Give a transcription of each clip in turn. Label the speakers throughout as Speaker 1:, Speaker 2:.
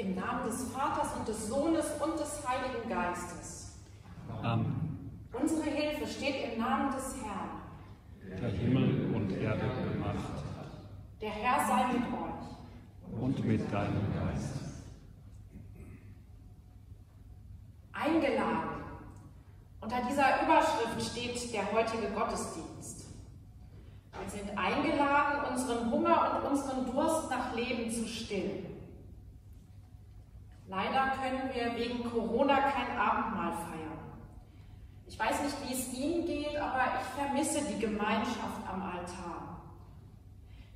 Speaker 1: Im Namen des Vaters und des Sohnes und des Heiligen Geistes.
Speaker 2: Amen.
Speaker 1: Unsere Hilfe steht im Namen des Herrn.
Speaker 2: Der Himmel und Erde gemacht hat.
Speaker 1: Der Herr sei mit euch.
Speaker 2: Und mit deinem Geist.
Speaker 1: Eingeladen. Unter dieser Überschrift steht der heutige Gottesdienst. Wir sind eingeladen, unseren Hunger und unseren Durst nach Leben zu stillen. Leider können wir wegen Corona kein Abendmahl feiern. Ich weiß nicht, wie es Ihnen geht, aber ich vermisse die Gemeinschaft am Altar.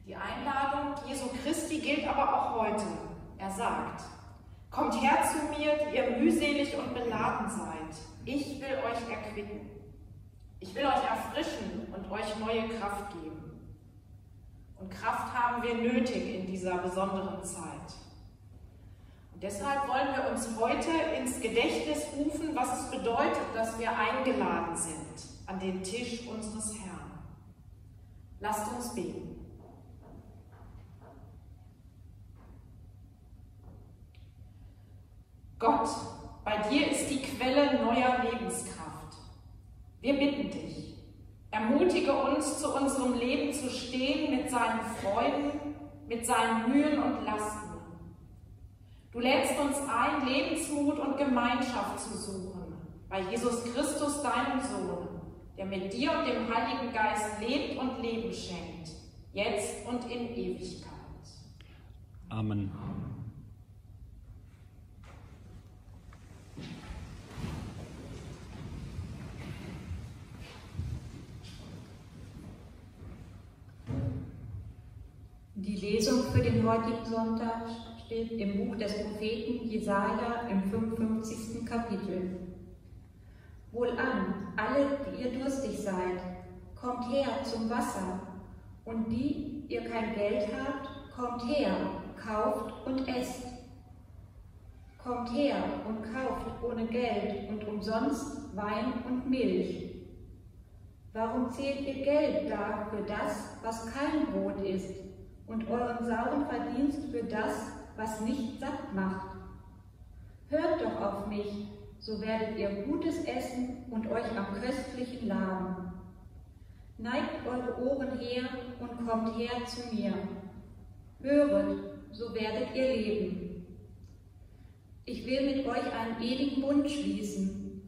Speaker 1: Die Einladung Jesu Christi gilt aber auch heute. Er sagt, Kommt her zu mir, die ihr mühselig und beladen seid. Ich will euch erquicken. Ich will euch erfrischen und euch neue Kraft geben. Und Kraft haben wir nötig in dieser besonderen Zeit. Deshalb wollen wir uns heute ins Gedächtnis rufen, was es bedeutet, dass wir eingeladen sind an den Tisch unseres Herrn. Lasst uns beten. Gott, bei dir ist die Quelle neuer Lebenskraft. Wir bitten dich, ermutige uns, zu unserem Leben zu stehen mit seinen Freuden, mit seinen Mühen und Lasten. Du lädst uns ein, Lebensmut und Gemeinschaft zu suchen, bei Jesus Christus, deinem Sohn, der mit dir und dem Heiligen Geist lebt und Leben schenkt, jetzt und in Ewigkeit.
Speaker 2: Amen.
Speaker 3: Die Lesung für den heutigen Sonntag steht im Buch des Propheten Jesaja im 55. Kapitel. Wohlan, alle, die ihr durstig seid, kommt her zum Wasser, und die ihr kein Geld habt, kommt her, kauft und esst. Kommt her und kauft ohne Geld und umsonst Wein und Milch. Warum zählt ihr Geld da für das, was kein Brot ist, und euren sauren Verdienst für das, was nicht satt macht? Hört doch auf mich, so werdet ihr Gutes essen und euch am Köstlichen laben. Neigt eure Ohren her und kommt her zu mir. Höret, so werdet ihr leben. Ich will mit euch einen ewigen Bund schließen,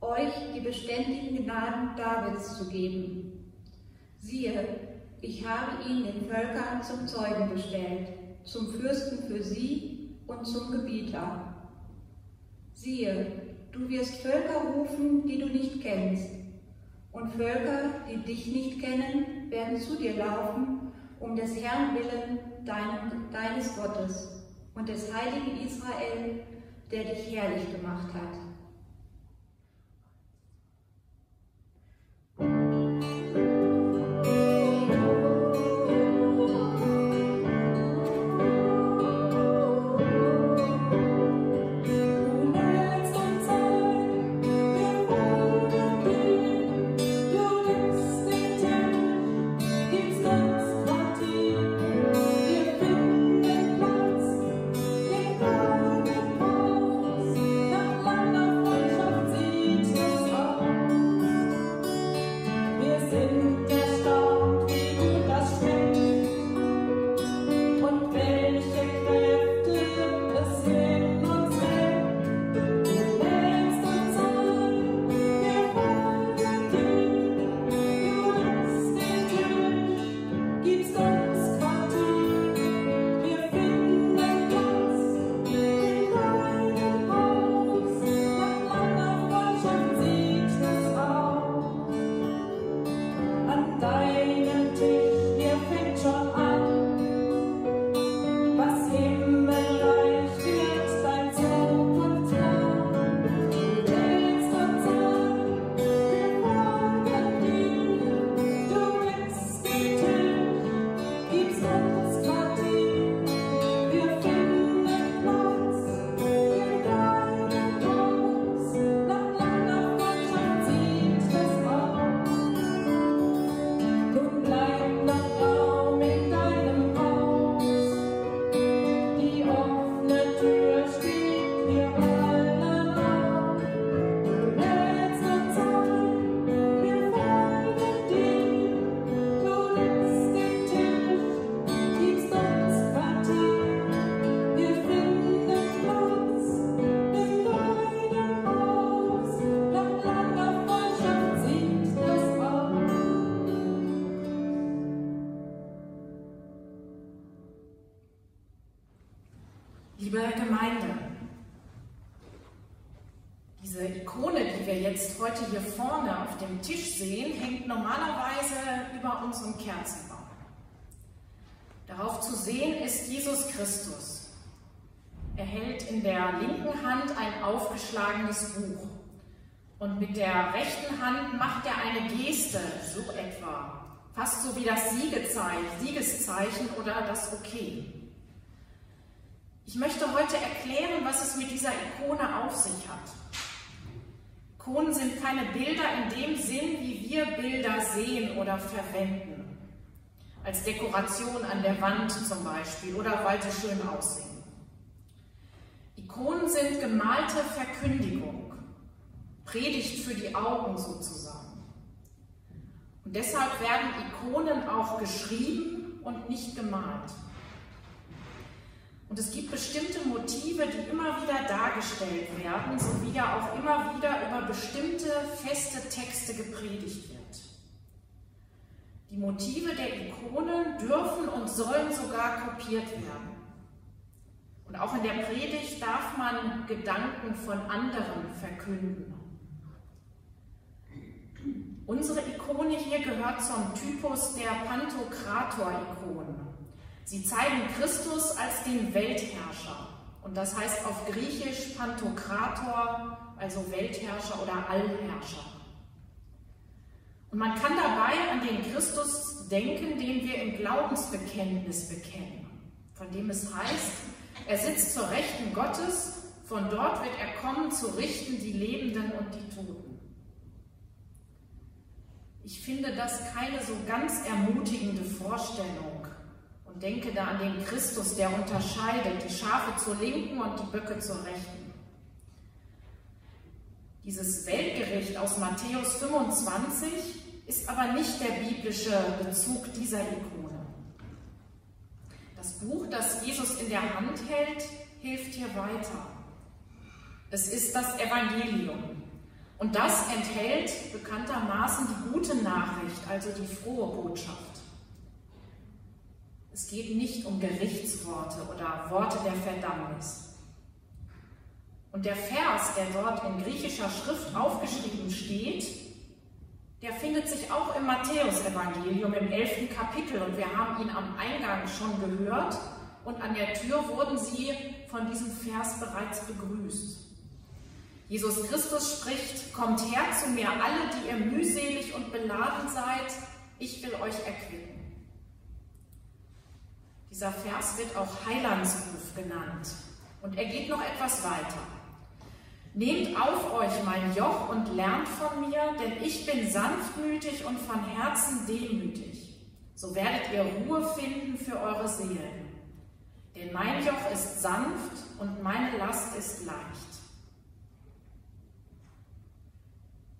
Speaker 3: euch die beständigen Gnaden Davids zu geben. Siehe, ich habe ihn den Völkern zum Zeugen bestellt, zum Fürsten für sie und zum Gebieter. Siehe, du wirst Völker rufen, die du nicht kennst, und Völker, die dich nicht kennen, werden zu dir laufen, um des Herrn willen, dein, deines Gottes und des heiligen Israel, der dich herrlich gemacht hat.
Speaker 1: Hand ein aufgeschlagenes Buch und mit der rechten Hand macht er eine Geste, so etwa, fast so wie das Siegeszeichen oder das Okay. Ich möchte heute erklären, was es mit dieser Ikone auf sich hat. Ikonen sind keine Bilder in dem Sinn, wie wir Bilder sehen oder verwenden. Als Dekoration an der Wand zum Beispiel oder weil sie schön aussehen. Ikonen sind gemalte Verkündigung, Predigt für die Augen sozusagen. Und deshalb werden Ikonen auch geschrieben und nicht gemalt. Und es gibt bestimmte Motive, die immer wieder dargestellt werden, so wie ja auch immer wieder über bestimmte feste Texte gepredigt wird. Die Motive der Ikonen dürfen und sollen sogar kopiert werden. Und auch in der Predigt darf man Gedanken von anderen verkünden. Unsere Ikone hier gehört zum Typus der Pantokrator-Ikonen. Sie zeigen Christus als den Weltherrscher. Und das heißt auf Griechisch Pantokrator, also Weltherrscher oder Allherrscher. Und man kann dabei an den Christus denken, den wir im Glaubensbekenntnis bekennen, von dem es heißt, er sitzt zur Rechten Gottes, von dort wird er kommen zu richten die Lebenden und die Toten. Ich finde das keine so ganz ermutigende Vorstellung, und denke da an den Christus, der unterscheidet die Schafe zur Linken und die Böcke zur Rechten. Dieses Weltgericht aus Matthäus 25 ist aber nicht der biblische Bezug dieser Ikone. Das Buch, das Jesus in der Hand hält, hilft hier weiter. Es ist das Evangelium. Und das enthält bekanntermaßen die gute Nachricht, also die frohe Botschaft. Es geht nicht um Gerichtsworte oder Worte der Verdammnis. Und der Vers, der dort in griechischer Schrift aufgeschrieben steht, der findet sich auch im Matthäusevangelium im 11. Kapitel und wir haben ihn am Eingang schon gehört und an der Tür wurden sie von diesem Vers bereits begrüßt. Jesus Christus spricht, kommt her zu mir alle, die ihr mühselig und beladen seid, ich will euch erquicken. Dieser Vers wird auch Heilandsruf genannt. Und er geht noch etwas weiter. Nehmt auf euch mein Joch und lernt von mir, denn ich bin sanftmütig und von Herzen demütig. So werdet ihr Ruhe finden für eure Seelen. Denn mein Joch ist sanft und meine Last ist leicht.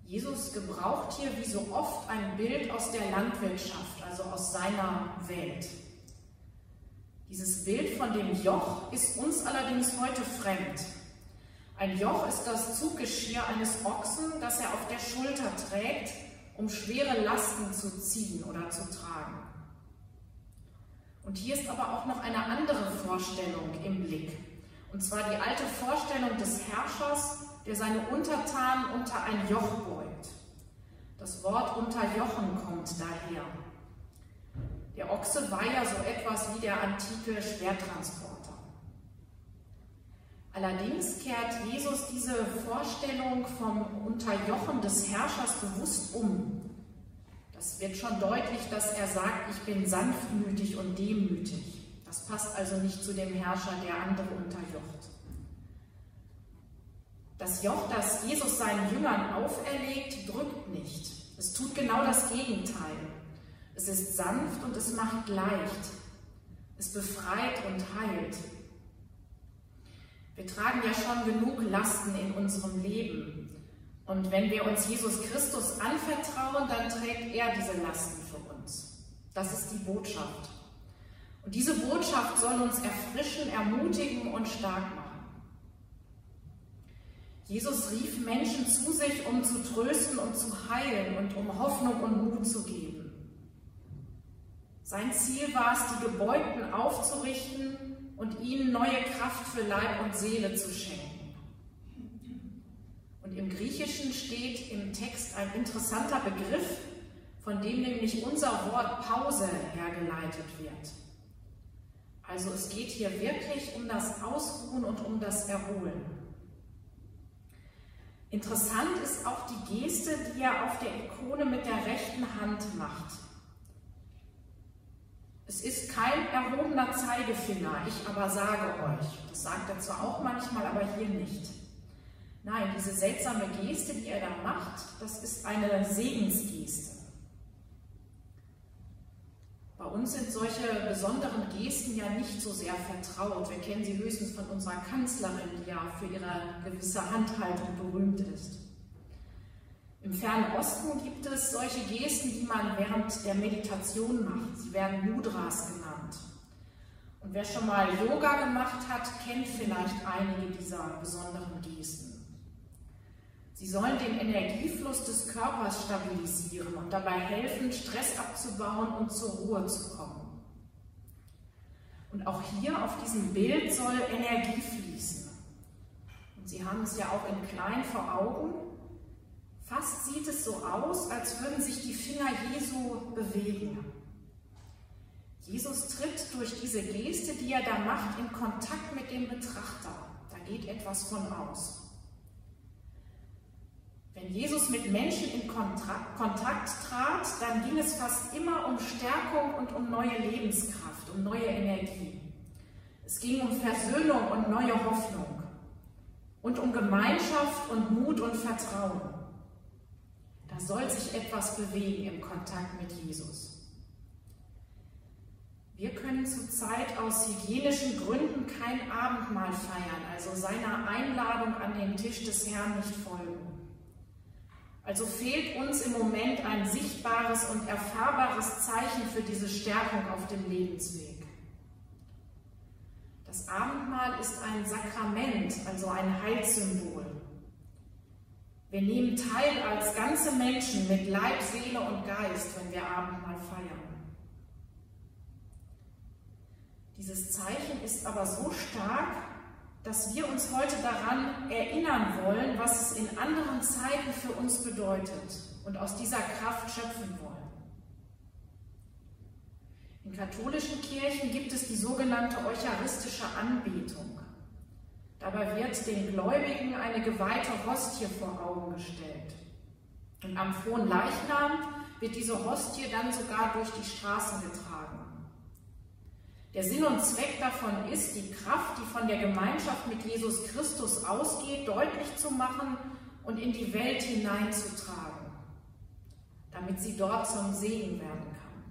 Speaker 1: Jesus gebraucht hier wie so oft ein Bild aus der Landwirtschaft, also aus seiner Welt. Dieses Bild von dem Joch ist uns allerdings heute fremd. Ein Joch ist das Zuggeschirr eines Ochsen, das er auf der Schulter trägt, um schwere Lasten zu ziehen oder zu tragen. Und hier ist aber auch noch eine andere Vorstellung im Blick. Und zwar die alte Vorstellung des Herrschers, der seine Untertanen unter ein Joch beugt. Das Wort unterjochen kommt daher. Der Ochse war ja so etwas wie der antike Schwertransporter. Allerdings kehrt Jesus diese Vorstellung vom Unterjochen des Herrschers bewusst um. Das wird schon deutlich, dass er sagt, ich bin sanftmütig und demütig. Das passt also nicht zu dem Herrscher, der andere unterjocht. Das Joch, das Jesus seinen Jüngern auferlegt, drückt nicht. Es tut genau das Gegenteil. Es ist sanft und es macht leicht. Es befreit und heilt. Wir tragen ja schon genug Lasten in unserem Leben. Und wenn wir uns Jesus Christus anvertrauen, dann trägt er diese Lasten für uns. Das ist die Botschaft. Und diese Botschaft soll uns erfrischen, ermutigen und stark machen. Jesus rief Menschen zu sich, um zu trösten und zu heilen und um Hoffnung und Mut zu geben. Sein Ziel war es, die Gebeugten aufzurichten und ihnen neue Kraft für Leib und Seele zu schenken. Und im Griechischen steht im Text ein interessanter Begriff, von dem nämlich unser Wort Pause hergeleitet wird. Also es geht hier wirklich um das Ausruhen und um das Erholen. Interessant ist auch die Geste, die er auf der Ikone mit der rechten Hand macht. Es ist kein erhobener Zeigefinger, ich aber sage euch. Das sagt er zwar auch manchmal, aber hier nicht. Nein, diese seltsame Geste, die er da macht, das ist eine Segensgeste. Bei uns sind solche besonderen Gesten ja nicht so sehr vertraut. Wir kennen sie höchstens von unserer Kanzlerin, die ja für ihre gewisse Handhaltung berühmt ist. Im Fernen Osten gibt es solche Gesten, die man während der Meditation macht. Sie werden Mudras genannt. Und wer schon mal Yoga gemacht hat, kennt vielleicht einige dieser besonderen Gesten. Sie sollen den Energiefluss des Körpers stabilisieren und dabei helfen, Stress abzubauen und zur Ruhe zu kommen. Und auch hier auf diesem Bild soll Energie fließen. Und Sie haben es ja auch in klein vor Augen. Fast sieht es so aus, als würden sich die Finger Jesu bewegen. Jesus tritt durch diese Geste, die er da macht, in Kontakt mit dem Betrachter. Da geht etwas von aus. Wenn Jesus mit Menschen in Kontakt, trat, dann ging es fast immer um Stärkung und um neue Lebenskraft, um neue Energie. Es ging um Versöhnung und neue Hoffnung und um Gemeinschaft und Mut und Vertrauen. Soll sich etwas bewegen im Kontakt mit Jesus. Wir können zurzeit aus hygienischen Gründen kein Abendmahl feiern, also seiner Einladung an den Tisch des Herrn nicht folgen. Also fehlt uns im Moment ein sichtbares und erfahrbares Zeichen für diese Stärkung auf dem Lebensweg. Das Abendmahl ist ein Sakrament, also ein Heilssymbol. Wir nehmen teil als ganze Menschen mit Leib, Seele und Geist, wenn wir Abendmahl feiern. Dieses Zeichen ist aber so stark, dass wir uns heute daran erinnern wollen, was es in anderen Zeiten für uns bedeutet und aus dieser Kraft schöpfen wollen. In katholischen Kirchen gibt es die sogenannte eucharistische Anbetung. Dabei wird den Gläubigen eine geweihte Hostie vor Augen gestellt. Und am frohen Leichnam wird diese Hostie dann sogar durch die Straßen getragen. Der Sinn und Zweck davon ist, die Kraft, die von der Gemeinschaft mit Jesus Christus ausgeht, deutlich zu machen und in die Welt hineinzutragen, damit sie dort zum Segen werden kann.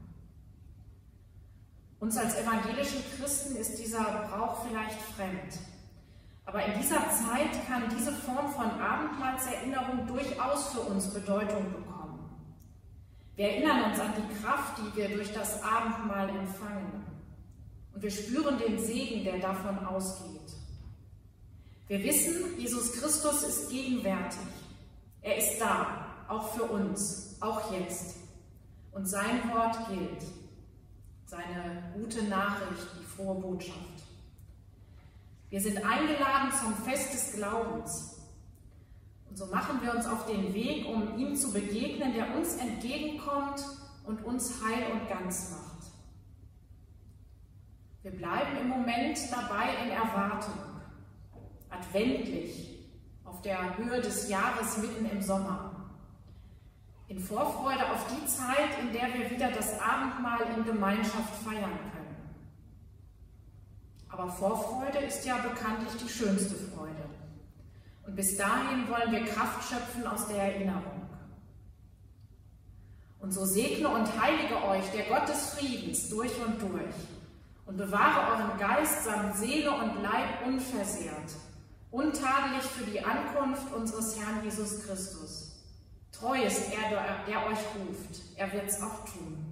Speaker 1: Uns als evangelischen Christen ist dieser Brauch vielleicht fremd. Aber in dieser Zeit kann diese Form von Abendmahlserinnerung durchaus für uns Bedeutung bekommen. Wir erinnern uns an die Kraft, die wir durch das Abendmahl empfangen. Und wir spüren den Segen, der davon ausgeht. Wir wissen, Jesus Christus ist gegenwärtig. Er ist da, auch für uns, auch jetzt. Und sein Wort gilt. Seine gute Nachricht, die frohe Botschaft. Wir sind eingeladen zum Fest des Glaubens. Und so machen wir uns auf den Weg, um ihm zu begegnen, der uns entgegenkommt und uns heil und ganz macht. Wir bleiben im Moment dabei in Erwartung, adventlich, auf der Höhe des Jahres mitten im Sommer. In Vorfreude auf die Zeit, in der wir wieder das Abendmahl in Gemeinschaft feiern können. Aber Vorfreude ist ja bekanntlich die schönste Freude. Und bis dahin wollen wir Kraft schöpfen aus der Erinnerung. Und so segne und heilige euch der Gott des Friedens durch und durch und bewahre euren Geist samt Seele und Leib unversehrt, untadelig für die Ankunft unseres Herrn Jesus Christus. Treu ist er, der euch ruft, er wird es auch tun.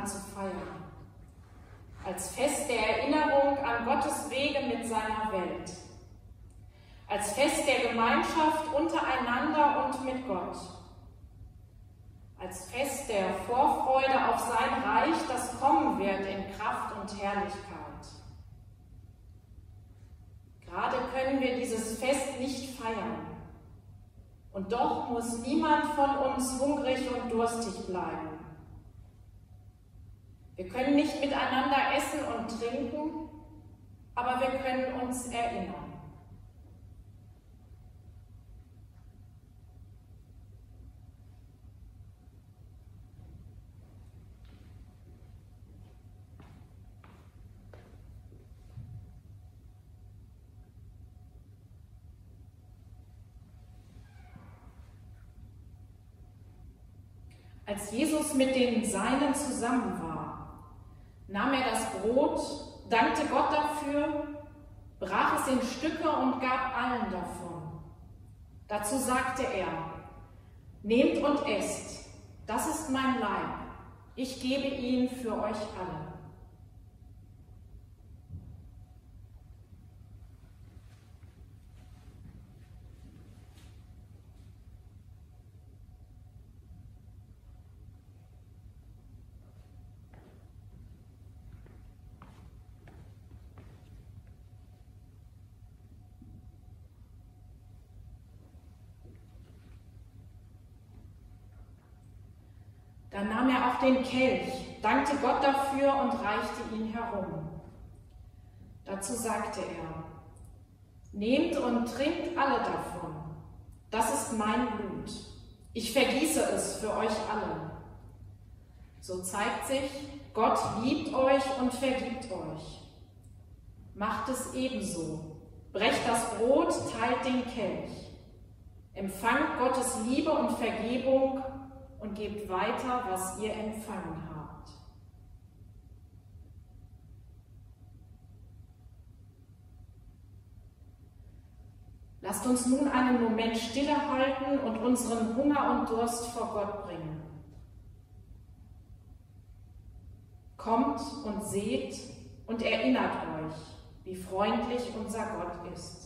Speaker 1: Abendmahl zu feiern. Als Fest der Erinnerung an Gottes Wege mit seiner Welt. Als Fest der Gemeinschaft untereinander und mit Gott. Als Fest der Vorfreude auf sein Reich, das kommen wird in Kraft und Herrlichkeit. Gerade können wir dieses Fest nicht feiern. Und doch muss niemand von uns hungrig und durstig bleiben. Wir können nicht miteinander essen und trinken, aber wir können uns erinnern. Als Jesus mit den Seinen zusammen war, nahm er das Brot, dankte Gott dafür, brach es in Stücke und gab allen davon. Dazu sagte er, Nehmt und esst, das ist mein Leib, ich gebe ihn für euch alle. Dann nahm er auch den Kelch, dankte Gott dafür und reichte ihn herum. Dazu sagte er, Nehmt und trinkt alle davon, das ist mein Blut. Ich vergieße es für euch alle. So zeigt sich, Gott liebt euch und vergibt euch. Macht es ebenso. Brecht das Brot, teilt den Kelch. Empfangt Gottes Liebe und Vergebung und gebt weiter, was ihr empfangen habt. Lasst uns nun einen Moment stille halten und unseren Hunger und Durst vor Gott bringen. Kommt und seht und erinnert euch, wie freundlich unser Gott ist.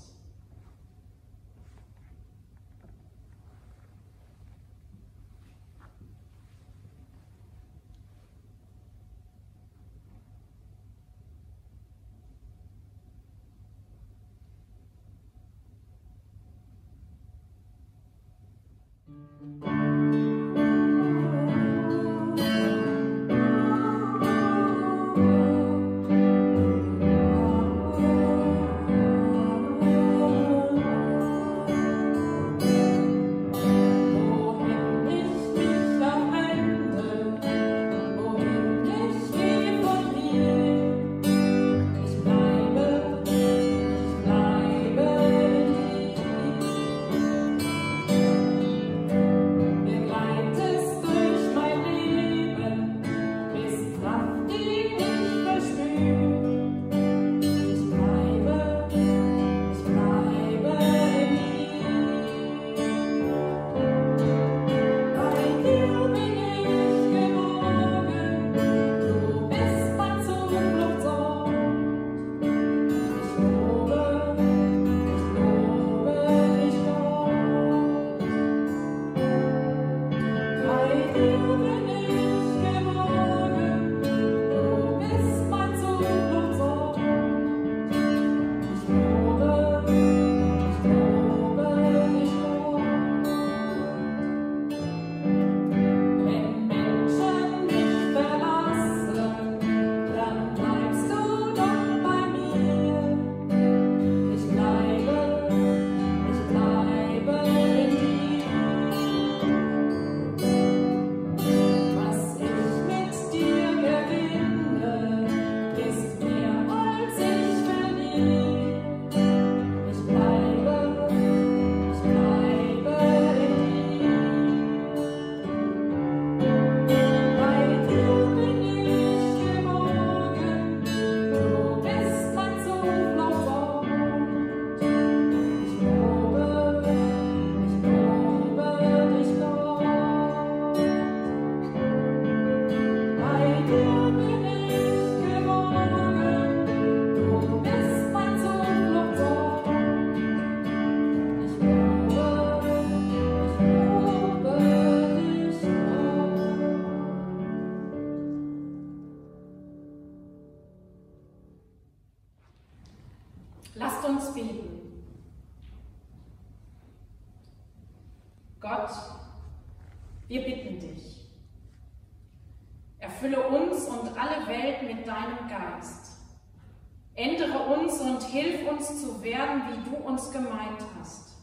Speaker 4: Uns zu werden, wie du uns gemeint hast.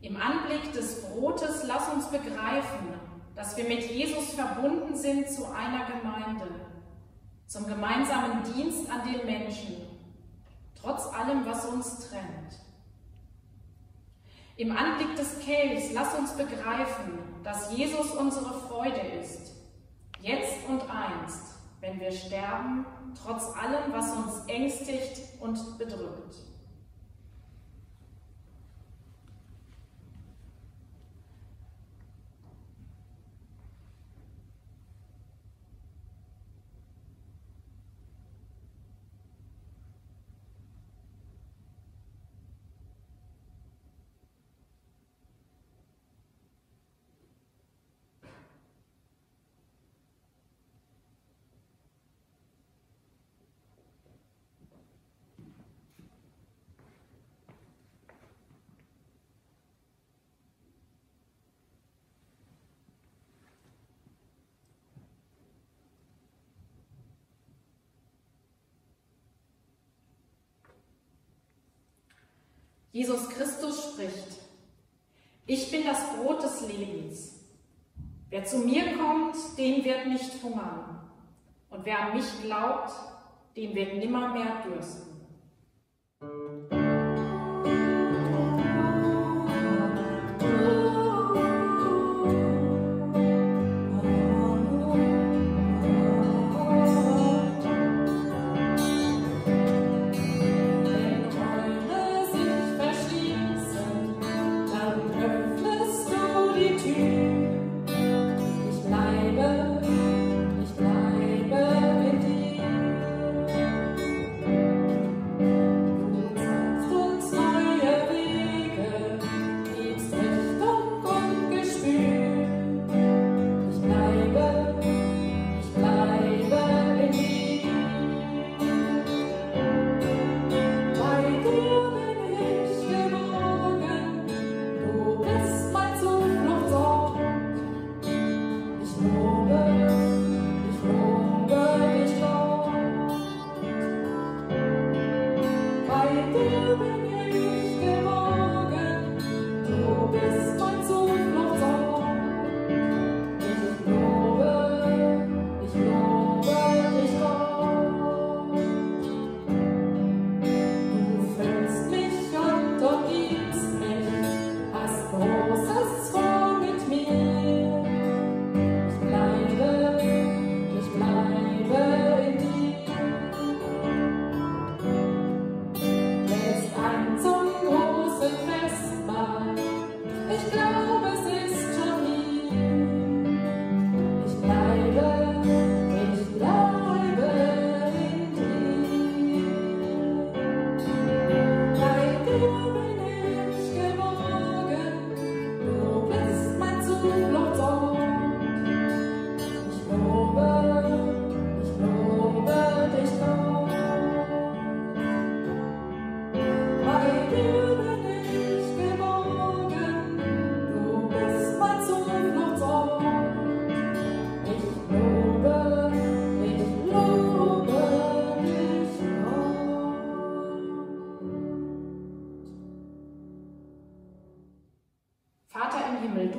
Speaker 4: Im Anblick des Brotes lass uns begreifen, dass wir mit Jesus verbunden sind zu einer Gemeinde, zum gemeinsamen Dienst an den Menschen, trotz allem, was uns trennt. Im Anblick des Kelchs lass uns begreifen, dass Jesus unsere Freude ist, jetzt und einst, wenn wir sterben, trotz allem, was uns ängstigt und bedrückt. Jesus Christus spricht, ich bin das Brot des Lebens. Wer zu mir kommt, den wird nicht hungern. Und wer an mich glaubt, den wird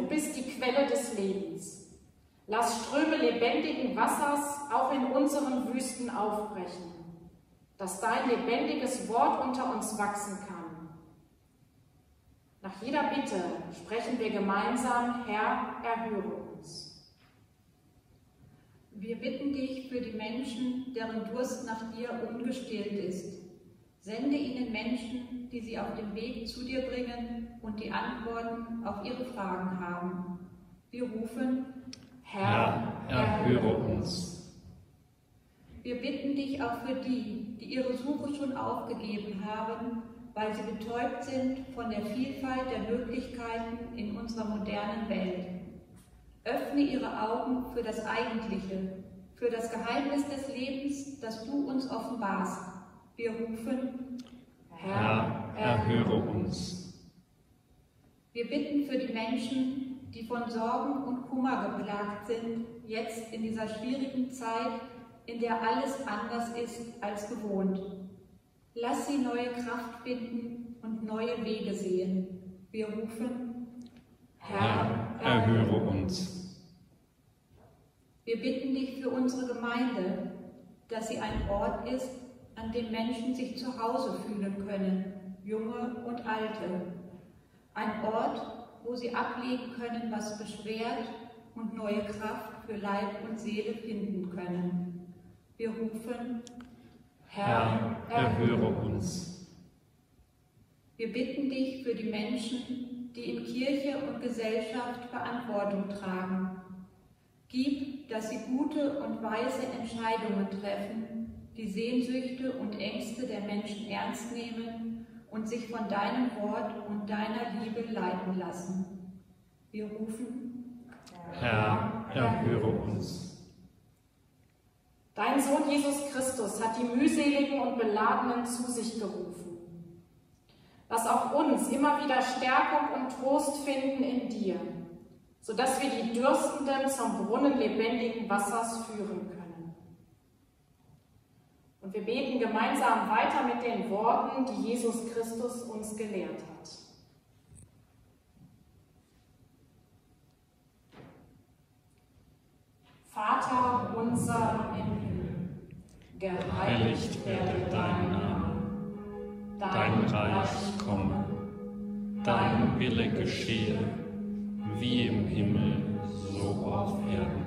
Speaker 4: nimmer mehr dürsten. dass dein lebendiges Wort unter uns wachsen kann. Nach jeder Bitte sprechen wir gemeinsam, Herr, erhöre uns.
Speaker 3: Wir bitten dich für die Menschen, deren Durst nach dir ungestillt ist. Sende ihnen Menschen, die sie auf dem Weg zu dir bringen und die Antworten auf ihre Fragen haben. Wir rufen,
Speaker 2: Herr, erhöre uns.
Speaker 3: Wir bitten dich auch für die, die ihre Suche schon aufgegeben haben, weil sie betäubt sind von der Vielfalt der Möglichkeiten in unserer modernen Welt. Öffne ihre Augen für das Eigentliche, für das Geheimnis des Lebens, das du uns offenbarst. Wir rufen,
Speaker 2: Herr, erhöre uns.
Speaker 3: Wir bitten für die Menschen, die von Sorgen und Kummer geplagt sind, jetzt in dieser schwierigen Zeit, in der alles anders ist als gewohnt. Lass sie neue Kraft finden und neue Wege sehen. Wir rufen,
Speaker 2: Herr, erhöre uns.
Speaker 3: Wir bitten dich für unsere Gemeinde, dass sie ein Ort ist, an dem Menschen sich zu Hause fühlen können, junge und alte. Ein Ort, wo sie ablegen können, was beschwert und neue Kraft für Leib und Seele finden können. Wir rufen,
Speaker 2: Herr, erhöre uns.
Speaker 3: Wir bitten dich für die Menschen, die in Kirche und Gesellschaft Verantwortung tragen. Gib, dass sie gute und weise Entscheidungen treffen, die Sehnsüchte und Ängste der Menschen ernst nehmen und sich von deinem Wort und deiner Liebe leiten lassen. Wir rufen,
Speaker 2: Herr, erhöre uns.
Speaker 1: Dein Sohn Jesus Christus hat die mühseligen und Beladenen zu sich gerufen. Lass auch uns immer wieder Stärkung und Trost finden in dir, sodass wir die Dürstenden zum Brunnen lebendigen Wassers führen können. Und wir beten gemeinsam weiter mit den Worten, die Jesus Christus uns gelehrt hat. Vater unser im Himmel,
Speaker 2: Geheiligt werde dein Name, dein Reich komme, dein Wille geschehe, wie im Himmel, so auf Erden.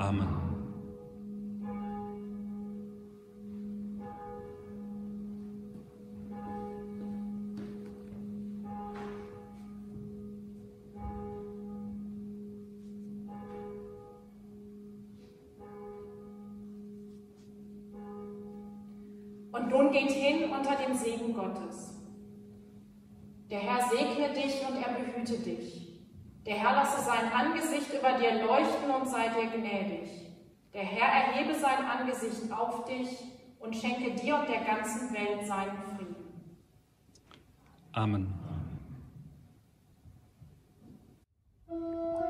Speaker 2: Amen.
Speaker 1: Und nun geht hin unter dem Segen Gottes. Der Herr segne dich und er behüte dich. Der Herr lasse sein Angesicht über dir leuchten und sei dir gnädig. Der Herr erhebe sein Angesicht auf dich und schenke dir und der ganzen Welt seinen Frieden.
Speaker 2: Amen.
Speaker 1: Amen.